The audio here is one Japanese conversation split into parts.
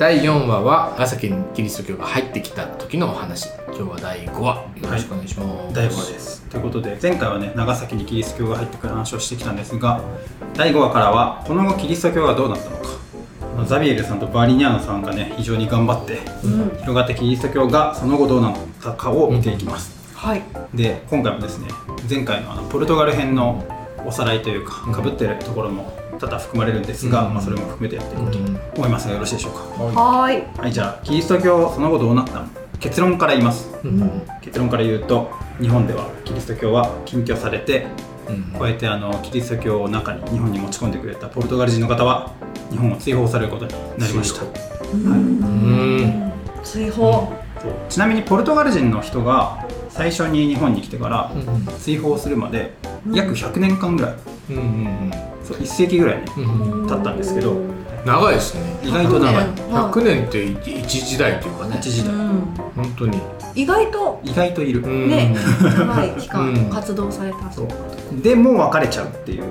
第4話は長崎にキリスト教が入ってきた時のお話。今日は第5話。よろしくお願いします、第5話です。ということで前回はね長崎にキリスト教が入ってくる話をしてきたんですが第5話からはこの後キリスト教がどうなったのか。ザビエルさんとバーリニャーノさんがね非常に頑張って、広がってキリスト教がその後どうなったかを見ていきます、はい。で今回もですね前回のあのポルトガル編のおさらいというかかぶってるところも多々含まれるんですが、うん。まあ、それも含めてやっていこうと思いますがよろしいでしょうか、はーい。はいじゃあキリスト教その後どうなったの？結論から言いますうん。結論から言うと日本ではキリスト教は禁居されてうん。加えてあのキリスト教を中に日本に持ち込んでくれたポルトガル人の方は日本を追放されることになりました。うん。追放ちなみにポルトガル人の人が最初に日本に来てからうん追放するまで約100年間ぐらい。うんうんそう1世紀ぐらいねうんうん。経ったんですけど長いですね。意外と長い。100年。って一時代というかね。一時代。うん。本当に。意外と。意外といる、うん。ね長い期うん。間活動されたそう。でもう別れちゃうっていう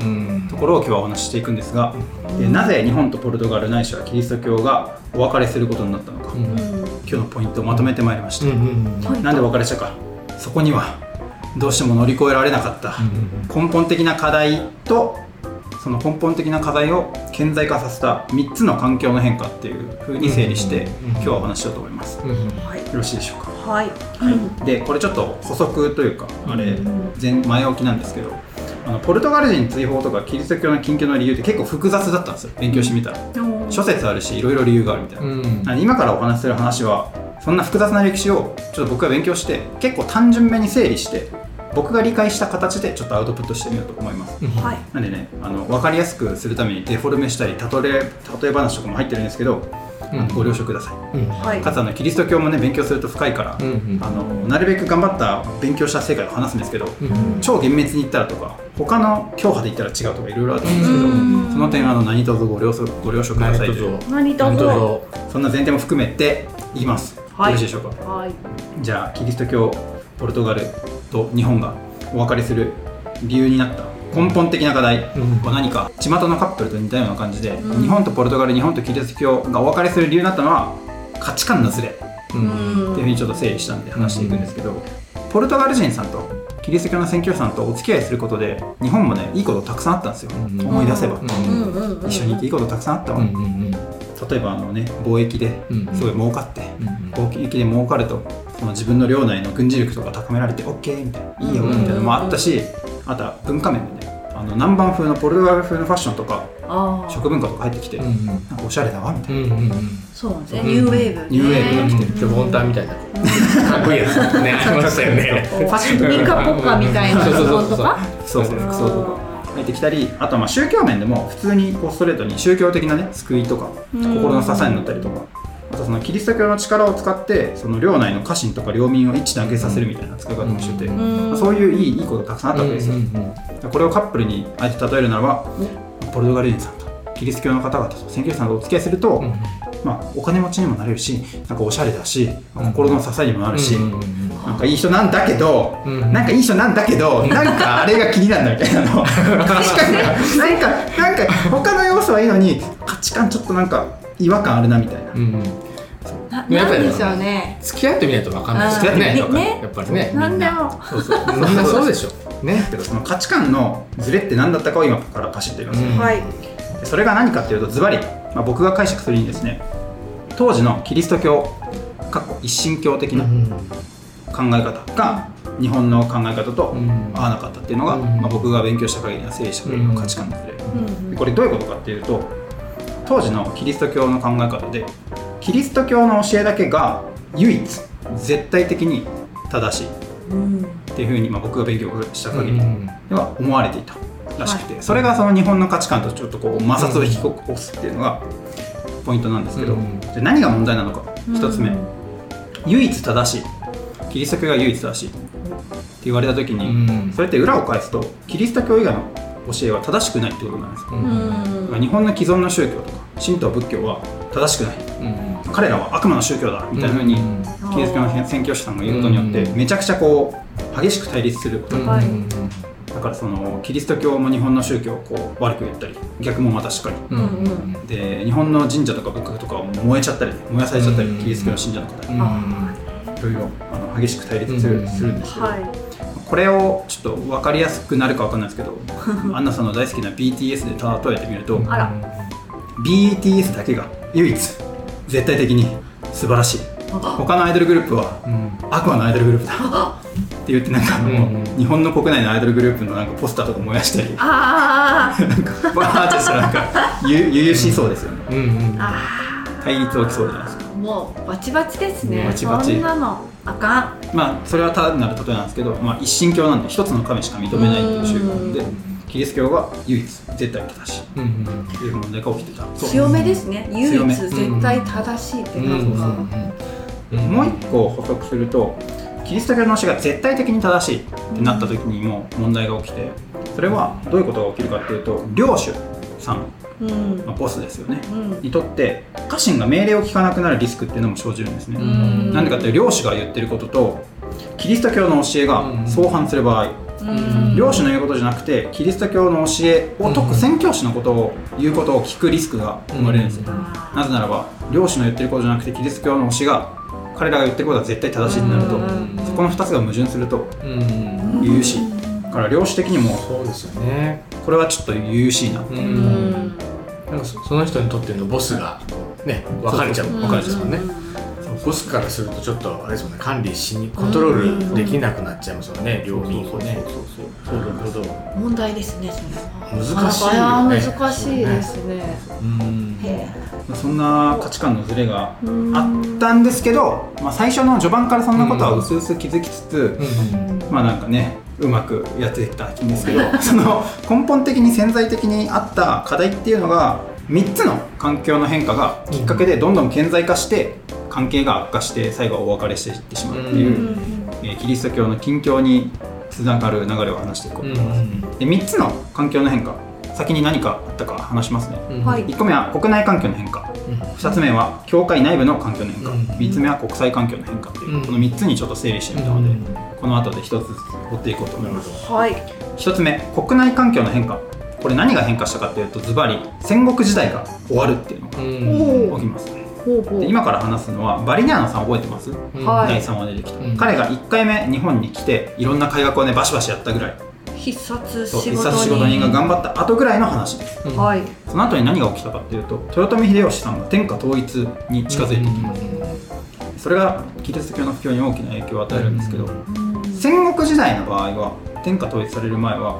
うん。ところを今日はお話ししていくんですが、でなぜ日本とポルトガルないしはキリスト教がお別れすることになったのか、うん。今日のポイントをまとめてまいりました、なんで別れちゃうか。そこにはどうしても乗り越えられなかった。根本的な課題とその根本的な課題を顕在化させた3つの環境の変化っていう風に整理してうん今日はお話ししようと思います。ようんうん。はいろしいでしょうか？はい。はい、でこれちょっと補足というかあれうん前前置きなんですけどあのポルトガル人追放とかキリスト教の禁居の理由って結構複雑だったんですよ。勉強してみたら。うん。諸説あるしいろいろ理由があるみたいな、うん。今からお話しする話はそんな複雑な歴史をちょっと僕が勉強して結構単純めに整理して僕が理解した形でちょっとアウトプットしてみようと思います。はい。なんでねあの分かりやすくするためにデフォルメしたり例え例え話とかも入ってるんですけど、あのご了承ください。うん。はい。かつあのキリスト教もね勉強すると深いから、うんうんあのなるべく頑張った勉強した世界を話すんですけど、うん超厳密に言ったらとか他の教派で言ったら違うとかいろいろあると思うんですけど、うんその点あの何卒ご了承ご了承くださいという。何とぞそんな前提も含めていきます、はい。よろしいでしょうか？はい。じゃあキリスト教ポルトガルと日本がお別れする理由になった。根本的な課題。は何か巷のカップルと似たような感じで、うん。日本とポルトガル日本とキリスト教がお別れする理由になったのは価値観のズレ。ううん。っていうふうにちょっと整理したんで話していくんですけど、ポルトガル人さんとキリスト教の宣教師さんとお付き合いすることで日本もねいいことたくさんあったんですよ、うん。思い出せば、うん。うん。うん。うん。一緒にいていいことたくさんあったわ、うん。うん例えばあのね貿易でうんすごい儲かって、うん貿易で儲かるとその自分の領内の軍事力とか高められて OK みたいないいよみたいなのもあったし、あとは文化面でねあの南蛮風のポルトガル風のファッションとかああ食文化とか入ってきて、うんなんかおしゃれだわみたいな、うんうんうん。そうね。ニューウェーブね。ニューウェーブが来てる。でボンタンみたいな。かっこいいやつね。ありましたよね。ファッションとかニカポッカみたいなそうそうそうのとか？そうそう服装とか入ってきたりあとはまあ宗教面でも普通にこうストレートに宗教的なね救いとかうん。心の支えになったりとかあとそのキリスト教の力を使ってその領内の家臣とか領民を一致団結させるみたいな使い方もしてて、ん。まあそういういいいいことたくさんあったわけですよ、これをカップルにあえて例えるならばポルトガル人さんとキリスト教の方々と宣教師さんとお付き合いすると、まあ、お金持ちにもなれるしなんかおしゃれだし、まあ心の支えにもなるし、なんかいい人なんだけど、うん。なんかいい人なんだけど、なんかあれが気になるんだみたいなの。確かに、なんか、なんか他の要素はいいのに、価値観ちょっとなんか違和感あるなみたいな。うんなやっぱりなんでしょうね。付き合ってみないと分かんない。です付き合ってみないとね分かんない。ねやっぱりね。な。んでも。そうそう。みんなそうでしょ。ね。けどその価値観のズレって何だったかを今からパシッと言います、うん。はい。でそれが何かっていうとズバリ、まあ、僕が解釈するにですね当時のキリスト教かっこ一神教的な考え方が日本の考え方とうん。合わなかったっていうのが、うん。まあ、僕が勉強した限りの整理した限りの価値観のズレ、うこれどういうことかっていうと当時のキリスト教の考え方でキリスト教の教えだけが唯一絶対的に正しいうんっていうふうに、まあ、僕が勉強した限りうん。では思われていたらしくて、それがその日本の価値観とちょっとこう摩擦を引き起こすっていうのがポイントなんですけど、うん。じゃあ何が問題なのかうん。一つ目、唯一正しい。キリスト教が唯一正しい。って言われた時に、うん。それって裏を返すとキリスト教以外の教えは正しくないってことなんです。よ、うん。まあ日本の既存の宗教とか神道仏教は正しくない。うん。彼らは悪魔の宗教だみたいなふうに、うん。キリスト教の宣教師さんが言うことによって、うん。めちゃくちゃこう激しく対立することがはい。うんだからそのキリスト教も日本の宗教をこう悪く言ったり逆もまたしっかり。うんうん。で日本の神社とか仏閣とかを燃えちゃったり燃やされちゃったり、うん。キリスト教の信者の方にうん。あいろいろあの激しく対立する,、うんするんですけど、はい。これをちょっと分かりやすくなるか分かんないですけど アンナさんの大好きな BTS で例えてみると BTS だけが唯一絶対的に素晴らしい。他のアイドルグループはうん。悪魔のアイドルグループだって言ってなんかもう、うん。日本の国内のアイドルグループのなんかポスターとか燃やしたり。あー。なんかバーってしたらなんかゆゆゆしそうですよね。うんうんあ対立起きそうじゃないですか。ーもうバチバチですね。バチバチ。そんなのあかん。まあそれはただなる例えなんですけど、まあ、一神教なんで一つの神しか認めないっていう宗教なんでうん。キリスト教が唯一絶対正しいうんうん。という問題が起きてた。強めですね。唯強め。一絶対正しいってうんなんかうん。もう一個補足するとキリスト教の教えが絶対的に正しいってなった時にも問題が起きてそれはどういうことが起きるかっていうと領主さん、うん。まあ、ボスですよね。うん。にとって家臣が命令を聞かなくなるリスクっていうのも生じるんですね、うん。なんでかっていうと領主が言ってることとキリスト教の教えが相反する場合、うん。領主の言うことじゃなくてキリスト教の教えを説く宣教師のことを言うことを聞くリスクが生まれるんですよ、あなぜならば領主の言ってることじゃなくてキリスト教の教えが彼らが言ってることは絶対正しいってなるとうんそこの2つが矛盾するとうん。ー悠々しいだから領主的にもそうですよね。これはちょっと悠々しいなううん。んなんかそその人にとってのボスがね分かれちゃうそうそう分かれちゃうもんね。ボスからするとちょっとあれですもんね管理しにコントロールできなくなっちゃいますよね領民をね。なるほど問題ですねそれは。難しい難しいですね。うんへそんな価値観のズレがーあったんですけど、まあ、最初の序盤からそんなことは薄々気づきつつ、うんまあなんかねうまくやってきたんですけど その根本的に潜在的にあった課題っていうのが3つの環境の変化がきっかけでどんどん顕在化して関係が悪化して最後はお別れしていってしまうっていう、うんえーキリスト教の近況につながる流れを話していこううんと思います、で3つの環境の変化先に何かあったか話しますね。うん。はい。1個目は国内環境の変化。2つ目は教会内部の環境の変化。うん。3つ目は国際環境の変化っていう、うん。この3つにちょっと整理してみたので、うん。この後で1つずつ追っていこうと思います。はい。1つ目国内環境の変化。これ何が変化したかっていうとズバリ戦国時代が終わるっていうのうん。が起きます。ほうほう。で今から話すのはバリニャーノさん覚えてます、うん。はい。第3話で出てきた、うん彼が1回目日本に来ていろんな改革をねバシバシやったぐらい必殺仕事人が頑張った後ぐらいの話です。うん。はい。その後に何が起きたかっていうと豊臣秀吉さんが天下統一に近づいていきます、それがキリスト教の布教に大きな影響を与えるんですけど、戦国時代の場合は天下統一される前は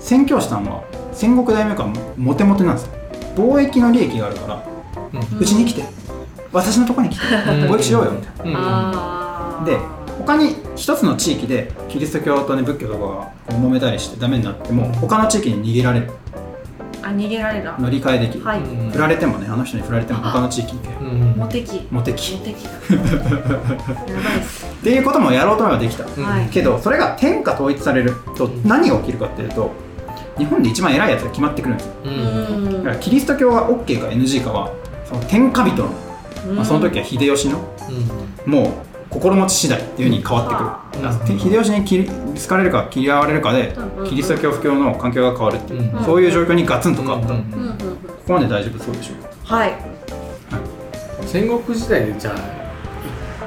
宣教師さんは戦国大名からモテモテなんですよ。貿易の利益があるからうん。うちに来て私のとこに来て貿易しようよみたいな。で他に一つの地域でキリスト教とね仏教とかが揉めたりしてダメになっても他の地域に逃げられる。あ逃げられた乗り換えできる、はい。うん振られてもねあの人に振られても他の地域に行ける。うん。モテ期。モテ期。モテ期だ。やばいっす。っていうこともやろうと思えばできた、うん。はいけどそれが天下統一されると何が起きるかっていうと日本で一番偉いやつが決まってくるんですよ。うん。だからキリスト教が OK か NG かはその天下人の、まあ、その時は秀吉のもう心持ち次第っていう風に変わってくる、うん。秀吉に切り好かれるか嫌われるかでうんキリスト教布教の環境が変わるっていう、うん。そういう状況にガツンと変わった、うんこうんうんうん。こまで大丈夫そうでしょうか？はい。戦国時代でじゃあ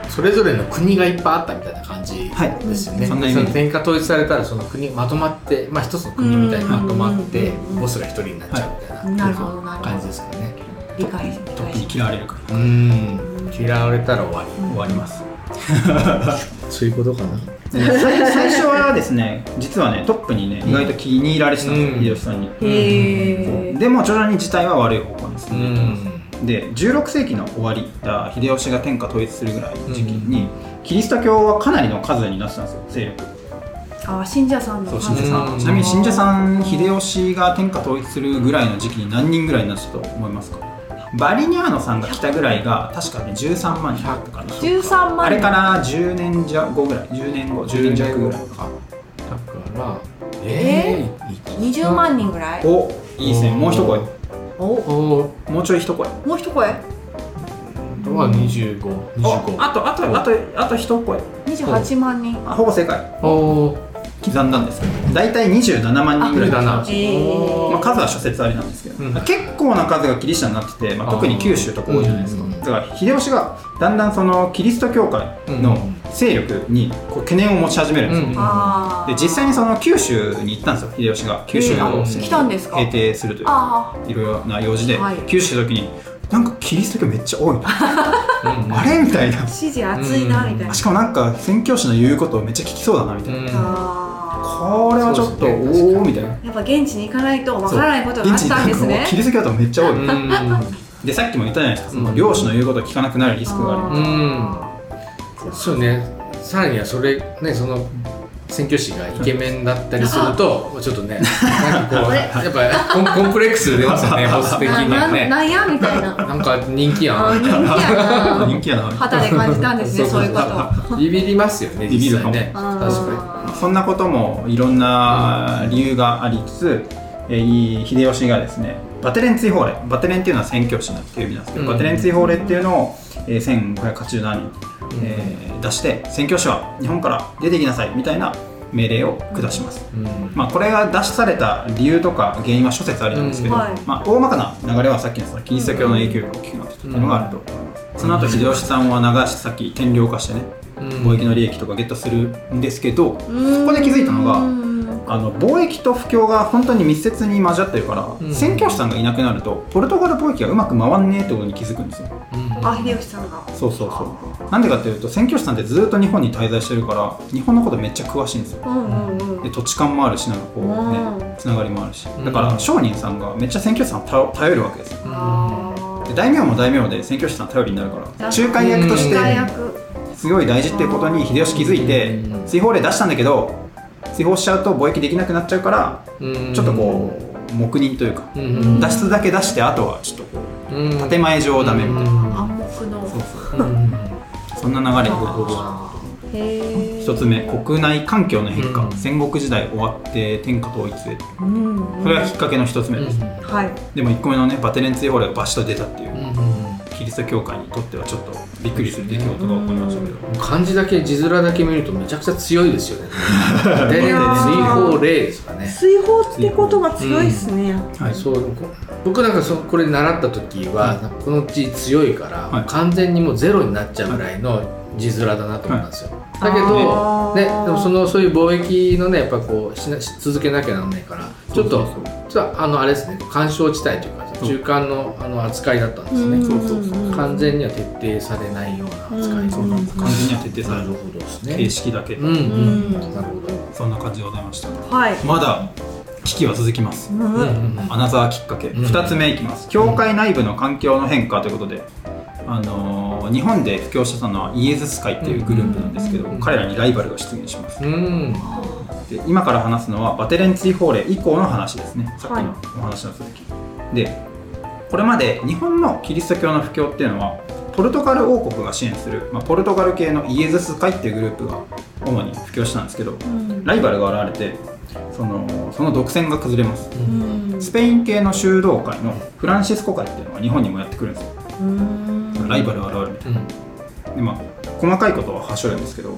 いそれぞれの国がいっぱいあったみたいな感じはいですよね、そんなイメージその天下統一されたらその国まとまって、まあ、一つの国みたいにまとまってうんボスが一人になっちゃうみたいな、なるほどなるほど。感じですかね理解理トップに解嫌われるから。うん。嫌われたら終わ終わります。り そういうことかな。で最最初はですね実はねトップにね意外と気に入られてたんですよ、うん。秀吉さんに、へえでも徐々に事態は悪い方向です、うん。で16世紀の終わりだ秀吉が天下統一するぐらいの時期に、キリスト教はかなりの数になってたんですよ勢力。あ信者さんのそう信者さん、うん。ちなみに信者さん秀吉が天下統一するぐらいの時期に何人ぐらいになってたと思いますか？バリニャーノさんが来たぐらいが確かね13万人だったかな。13万。あれから10年後ぐらい。10年後10年弱ぐらいか。だからえ？ー、20万人ぐらい？おいいですねもう一声。お。お。もうちょい一声。もう一声？は2525ああとあとあとあと一声。28万人。あほぼ正解。おお刻んだんですけど。大体27万人ぐらい。だなえー。まあ、数は諸説ありなんですけど、うん結構な数がキリシタンになってて、まあ、特に九州とか多いじゃないですか、うんだから秀吉がだんだんそのキリスト教会の勢力にこう懸念を持ち始めるんですよ、うんで実際にその九州に行ったんですよ秀吉が。九州えーを。あ来たんですか？平定するという。あいろいろな用事で、はい。九州の時になんかキリスト教めっちゃ多いな。うんあれ？みたいな。ー支持熱いなみたいな。しかもなんか宣教師の言うことめっちゃ聞きそうだなみたいな、うん。あこれはちょっと、おおみたいな。ーやっぱ現地に行かないとわからないことがあったんですね。現地になんかもうキリスト教徒めっちゃ多い、うん。でさっきも言ったじゃないですか。そのうん漁師の言うことを聞かなくなるリスクがある、うん。そうね。さらにはそれねその宣教師がイケメンだったりするとちょっとねなんかこうやっぱコンコンプレックス出ますよねボス的にはなねなんやみたいな。なんか人気やあー人気やな。人気やな。肌で感じたんですねそういうこと。ビビりますよねビビるかも。実際ね確かそんなこともいろんな理由がありつつ、えー秀吉がですねバテレン追放令バテレンっていうのは宣教師なんていう意味なんですけど、うん。バテレン追放令っていうのを、えー、1587年、えー出して宣教師は日本から出てきなさいみたいな命令を下します、にうん。まあ、これが出された理由とか原因は諸説ありなんですけど、うんはい。まあ、大まかな流れはさっきのそのキリスト教の影響力が大きくなってたっていうのがあると思います、その後秀吉さんは長さっき天領化してねうん貿易の利益とかゲットするんですけど、こここで気づいたのがうん。あの貿易と不況が本当に密接に交わってるから、うん。宣教師さんがいなくなるとポルトガル貿易がうまく回んねえってことに気づくんですよ。うん。あ秀吉さんが。そうそうそう。なんでかっていうと宣教師さんってずっと日本に滞在してるから日本のことめっちゃ詳しいんですよ。うんうんうん。で土地勘もあるしなんかこうねうん。つながりもあるし。うん。だから商人さんがめっちゃ宣教師さんを頼頼るわけですよ。あで大名も大名で宣教師さん頼りになるからー仲介役とし仲介て役すごい大事っていうことに秀吉気づいてうん。追放令出したんだけど追放しちゃうと貿易できなくなっちゃうからうん。ちょっとこう黙認というかうん。うん脱出だけ出してあとはちょっとこううん。建前上ダメみたいな。暗黙の。そうそう。うん。そんな流れになるほどへえ一つ目国内環境の変化、うん。戦国時代終わって天下統一へ。うんそれがきっかけの一つ目です、はい。でも1個目のねバテレン追放令がバシッと出たっていう、うんキリスト教会にとってはちょっとびっくりする出来事が起こりましたけど、漢字だけ字面だけ見るとめちゃくちゃ強いですよね。で、追放例ですかね。水泡って言葉強いっすねはい。そうこ僕なんかそこれ習った時は、この字強いから、はい。完全にもうゼロになっちゃうぐらいの字面だなと思ったんですよ。だけあど、ー。ね、でもそのそういう貿易のねやっぱこうしなし続けなきゃならないからちょっとちょっとあのあれですね干渉地帯というか中間のあの扱いだったんですね。うん。そうそうそう完全には徹底されないような扱い。うん。完全には徹底されるほどですね。形式だけ、うんうん、うん。なるほど。そんな感じでございました。はい。まだ危機は続きます。うんうんアナザーきっかけ、うん2つ目いきます。教会内部の環境の変化ということで、あのー日本で布教してたのはイエズス会っていうグループなんですけど、うん彼らにライバルが出現します。うん。で今から話すのはバテレン追放令以降の話ですね。さっきはい。のお話の続き、でこれまで日本のキリスト教の布教っていうのはポルトガル王国が支援する、まあ、ポルトガル系のイエズス会っていうグループが主に布教したんですけどうん。ライバルが現れてそのその独占が崩れます。うん。スペイン系の修道会のフランシスコ会っていうのが日本にもやってくるんですよ。うん。ライバルが現れるみたいうん。なでまあ細かいことははしょるんですけど。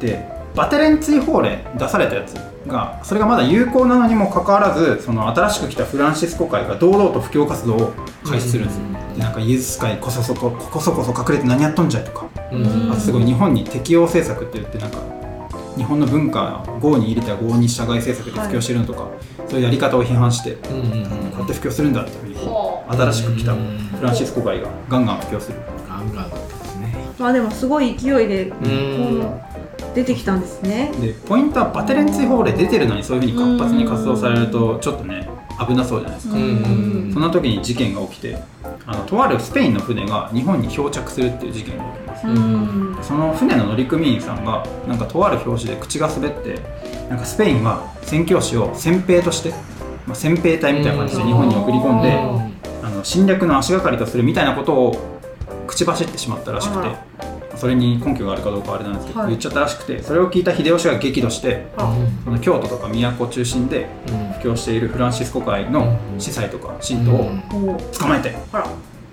でバテレン追放令出されたやつがそれがまだ有効なのにもかかわらずその新しく来たフランシスコ会が堂々と布教活動を開始するんですようんでなんかイエズス会こそそここそこそ隠れて何やっとんじゃいとかうんあとすごい日本に適応政策って言ってなんか日本の文化を豪に入れた豪に従い政策で布教してるのとか、そういうやり方を批判してうんこうやって布教するんだっていうふうに新しく来たフランシスコ会がガンガン布教するガンガン。まあでもすごい勢いでこう出てきたんですね。でポイントはバテレン追放令出てるのにそういうふうに活発に活動されるとちょっとね危なそうじゃないですか、うんうんそんな時に事件が起きてあのとあるスペインの船が日本に漂着するっていう事件が起きます。うん。その船の乗組員さんがなんかとある表紙で口が滑ってなんかスペインは宣教師を先兵として、まあ、先兵隊みたいな感じで日本に送り込んで、あの侵略の足がかりとするみたいなことを口走ってしまったらしくてあそれに根拠があるかどうかはあれなんですけど、はい。言っちゃったらしくてそれを聞いた秀吉が激怒してあその京都とか都を中心でうん。布教しているフランシスコ会の司祭とか信徒をお捕まえてあら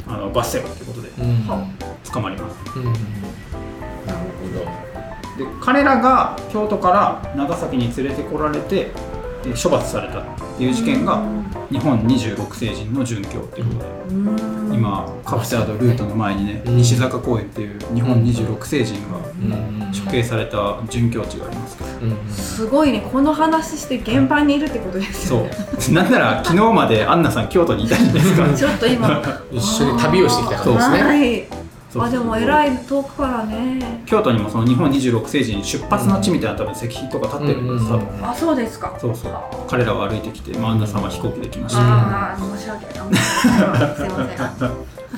あの罰せよということでうん。は捕まります。うん。なるほど。で彼らが京都から長崎に連れてこられてで処罰されたっていう事件が日本26世人の殉教っていうことで、うん。今カプセアドルートの前にね、うん。西坂公園っていう日本26世人がうん。処刑された殉教地がありますすごいね。この話して現場にいるってことですそよね。う。なんなら昨日までアンナさん京都にいたじゃないですか。ちょっと今。一緒に旅をしてきたからですね。はいあでも偉い遠くからね。京都にもその日本26世人出発の地みたいな多分石碑とか立ってるんです、うんうん多分あそうですか。そうそう。彼らは歩いてきて、まあ、アンナさんは飛行機で来ました、ああ申し訳ないすいません。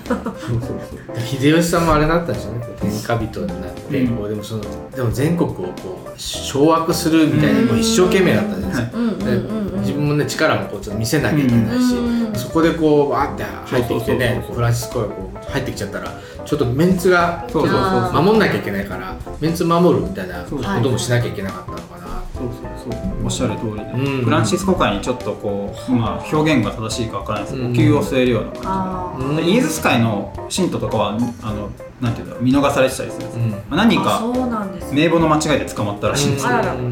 そうそうそう秀吉さんもあれだったんですよね。天下人になって、うん。こうでもそのでも全国をこう掌握するみたいな、もう一生懸命だったんですよ、うんうんうんうん。で自分もね力もこうちょっと見せなきゃいけないし、うん。そこでこうわーって入ってきてねフランシスコがこう入ってきちゃったらちょっとメンツが守んなきゃいけないからメンツ守るみたいなこともしなきゃいけなかったのかな、そうそうそう。おっしゃる通りで、うん。フランシスコ会にちょっとこう、まあ、表現が正しいかわからないですけど、うん。お灸を据えるような感あうん。じで、でイエズス会の信徒とかはあのなんていうんだろう見逃されてたりするんですよ、うん。まあ、何人かーあそうなんですね。名簿の間違いで捕まったらしいんですよ、あらら。うん。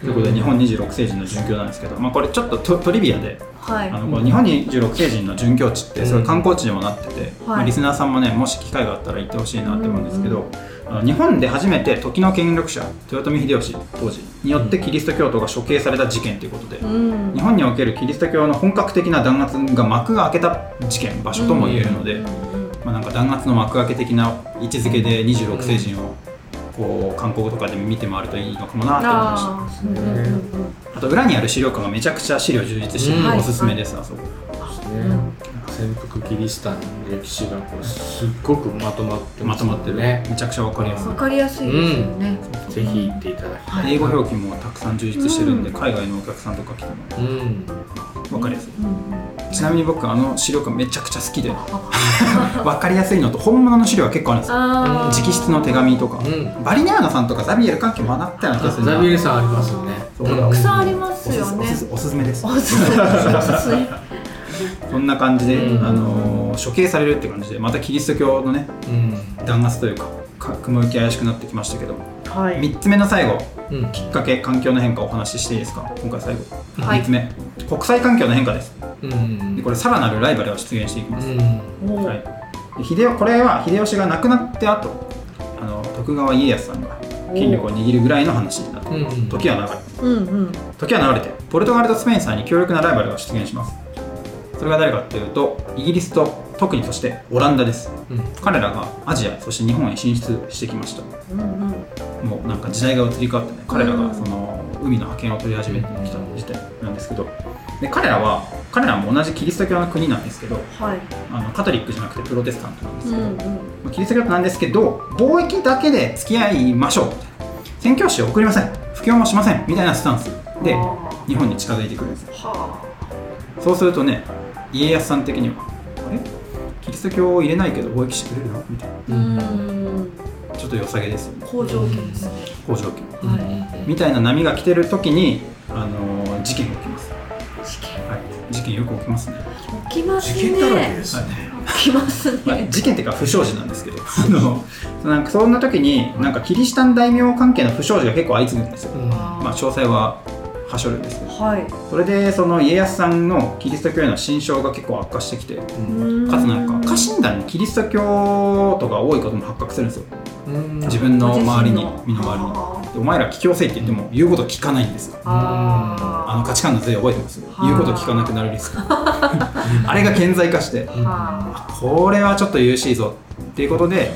ということで日本26世人の殉教なんですけど、まあ、これちょっとトトリビアではい。あのこの日本26世人の殉教地ってすごい観光地にもなってて、はい。まあ、リスナーさんもねもし機会があったら行ってほしいなって思うんですけど、あの日本で初めて時の権力者豊臣秀吉当時によってキリスト教徒が処刑された事件ということで、うん日本におけるキリスト教の本格的な弾圧が幕が開けた事件場所とも言えるので、うんうんまあ、なんか弾圧の幕開け的な位置づけで26世人をこう韓国とかでも見て回るといいのかもなって思いました。あと裏にある資料館がめちゃくちゃ資料充実してるのでうんおすすめです、あそこ。ね。潜伏キリシタンの歴史がこうすっごくまとまってまとまってる。ねめちゃくちゃわかりやすい。わかりやすいですよねぜひ行っていただきたい、はい。英語表記もたくさん充実してるんで、うん。海外のお客さんとか来ても。うん。わかりやすい、うん。うんちなみに僕あの資料館めちゃくちゃ好きで。わかりやすいのと本物の資料は結構あるんですよ。直筆の手紙とか、うん。バリニャーノさんとかザビエル関係もあったような気がするな。ザビエルさんありますよね。たくさんありますよね。すおすすめです。おすすめ。おすすめそんな感じで、うん。あのー処刑されるって感じでまたキリスト教のねうん。弾圧というかか雲行き怪しくなってきましたけど。はい。3つ目の最後うん。きっかけ環境の変化をお話ししていいですか？今回最後、はい。3つ目。国際環境の変化です。うん。でこれさらなるライバルが出現していきます、はい、で秀これは秀吉が亡くなって後あの徳川家康さんが権力を握るぐらいの話になって、うん時は流れうんうん。時は流れてポルトガルとスペインさんに強力なライバルが出現しますそれが誰かっていうとイギリスと特にそしてオランダです。うん。彼らがアジアそして日本へ進出してきました。うんうん。もうなんか時代が移り変わってね彼らがその海の覇権を取り始めてきた時代なんですけど。で彼らは彼らも同じキリスト教の国なんですけどはい。あのカトリックじゃなくてプロテスタントなんですけど、うんうん。まあキリスト教徒なんですけど貿易だけで付き合いましょうみたいな宣教師を送りません。布教もしません。みたいなスタンスであ。日本に近づいてくるんです。そうするとね家康さん的には。あれ？キリスト教を入れないけど貿易してくれるの？みたいあうん。なちょっと良さげですよね。好条件ですね。好条件。はい。みたいな波が来てる時に、あのー事件が起きます、事件。はい、事件よく起きますね、起きますね。事件だらけですね。起きますまあね事件っていうか不祥事なんですけどあのなんかそんな時になんかキリシタン大名関係の不祥事が結構相次ぐんですよ、うん。まあ、詳細ははしょるんですけどはい。それでその家康さんのキリスト教への信証が結構悪化してきてかつなんか家臣団にキリスト教徒が多いことも発覚するんですよ。うん。自分の周りに身の回りに。お前ら桔梗せいって言っても言うこと聞かないんですよ。ああの価値観の税覚えてます？言うこと聞かなくなるリスク。あれが顕在化してうんあこれはちょっと優しいぞ。っていうことでね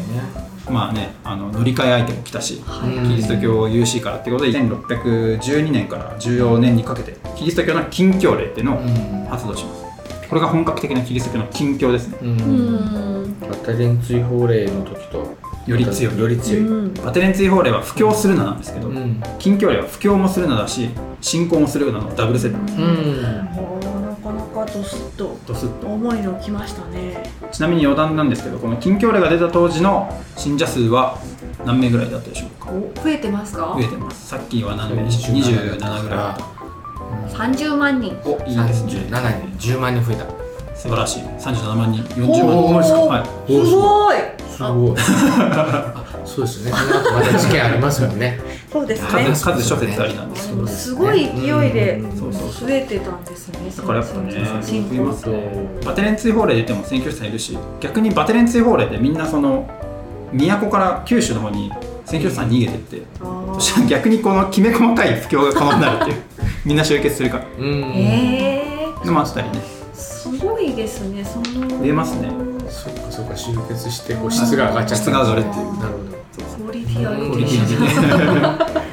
まあねあの乗り換え相手も来たしはい。キリスト教を優しいからっていうことで1612年から14年にかけてキリスト教の禁教令っていうのをうん。発動します。これが本格的なキリスト教の禁教ですね。ううん。んバタレン追放令の時とより強い。より強い、うん。バテレン追放令は布教するななんですけど、うん。禁教令は布教もするなだし信仰もするなのダブルセット。ですうんドスッとドスッと。重いの来ましたね。ちなみに余談なんですけどこの禁教令が出た当時の信者数は何名ぐらいだったでしょうか？増えてますか？増えてます。さっきは何名でした？27ぐらい。だった30万人。おいいですね。37に10万人増えた。素晴らしい。37万人。40おー万人。はい。すごい。す すごい。あ そうですね。その後また事件ありますよね。そうですね。数数諸説ありなんですけど、すごい勢いでうんそうそう。増えてたんですね。だからやっぱね進増えます行ねバテレン追放令出ても選挙師さんいるし逆にバテレン追放令でみんなその都から九州の方に選挙師さん逃げてってあそしたら逆にこのきめ細かい不況が可能になるっていう みんな集結するから。うんー。えー、のもあったりね。すごいですね。その増えますね。そっかそっか集結してこう質が上がっちゃった。質が上がるっていう。なるほどクオリティ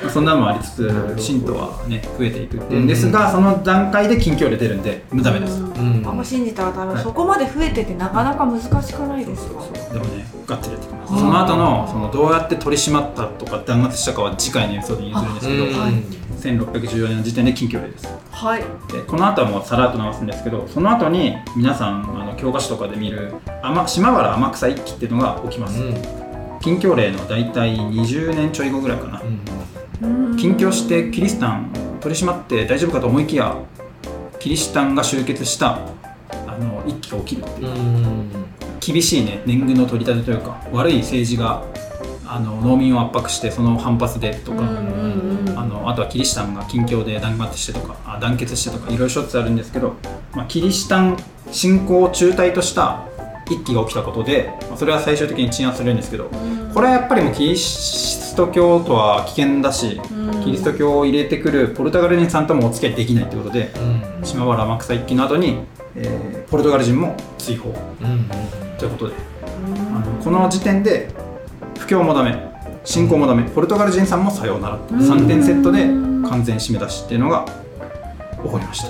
そんなのもありつつ信徒はね増えていくっていう。ん。ですが、その段階で近距離で出るんでダメです、うん。あんま信じたら多分はい。そこまで増えててなかなか難しくないですか？でもねガッツリやってきます。その後のそのどうやって取り締まったとか弾圧したかは次回のエピソードに譲るんですけど、うんはい1614年の時点で近距離です。はい。でこの後はもうさらっと流すんですけどその後に皆さん教科書とかで見る天島原天草一揆っていうのが起きます、うん。近況令の大体20年ちょい後ぐらいかな、うん。近況してキリシタン取り締まって大丈夫かと思いきやキリシタンが集結したあの一揆が起きるっていう。う、ん。厳しいね年貢の取り立てというか悪い政治があの農民を圧迫してその反発でとか、あのあとはキリシタンが近況で弾圧してとかあ団結してとかいろいろ諸つあるんですけど、まあ、キリシタン信仰を中体とした一揆が起きたことで、まあそれは最終的に鎮圧されるんですけどこれはやっぱりもうキリスト教とは危険だし、うん。キリスト教を入れてくるポルトガル人さんともお付き合いできないということでうん。島原天草一揆の後に、えーポルトガル人も追放うんということであのこの時点で布教もダメ信仰もダメポルトガル人さんもさようなら。っていう3点セットで完全締め出しっていうのが起こりました。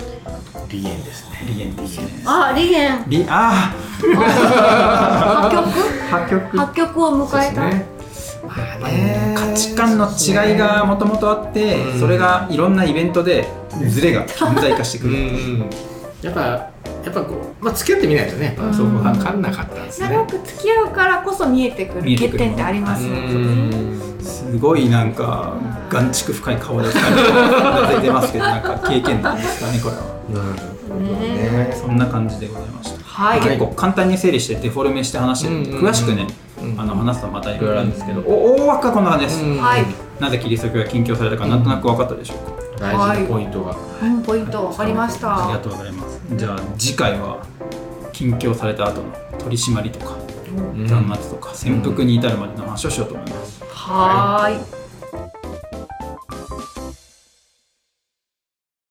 離縁ですね。リエンですね。あリゲンリあ破局ー破局破局を迎えた、まあね。価値観の違いがもともとあって、うん。それがいろんなイベントでズレが顕在化してくうる、ん。やっぱやっぱこう、まあ、付き合ってみないとね、やっぱそこ分かんなかったんですね。長く付き合うからこそ見えてくる欠点ってありますよね。うん。すごいなんか眼蓄深い顔でうなずいてますけどなんか経験なんですかねこれは、なるほどねそんな感じでございました。はい、結構簡単に整理してデフォルメして話してるん。詳しくね、うん。あの話すとまたいろいろあるんですけど、お大枠はこんな感じです、うん。はい。なぜキリスト教が禁教されたかなんとなく分かったでしょうか、大事なポイントが、うんポイント。分かりました。ありがとうございます。じゃあ次回は禁教された後の取り締まりとかうん。弾圧とか潜伏に至るまでの話をしようと思います、はーい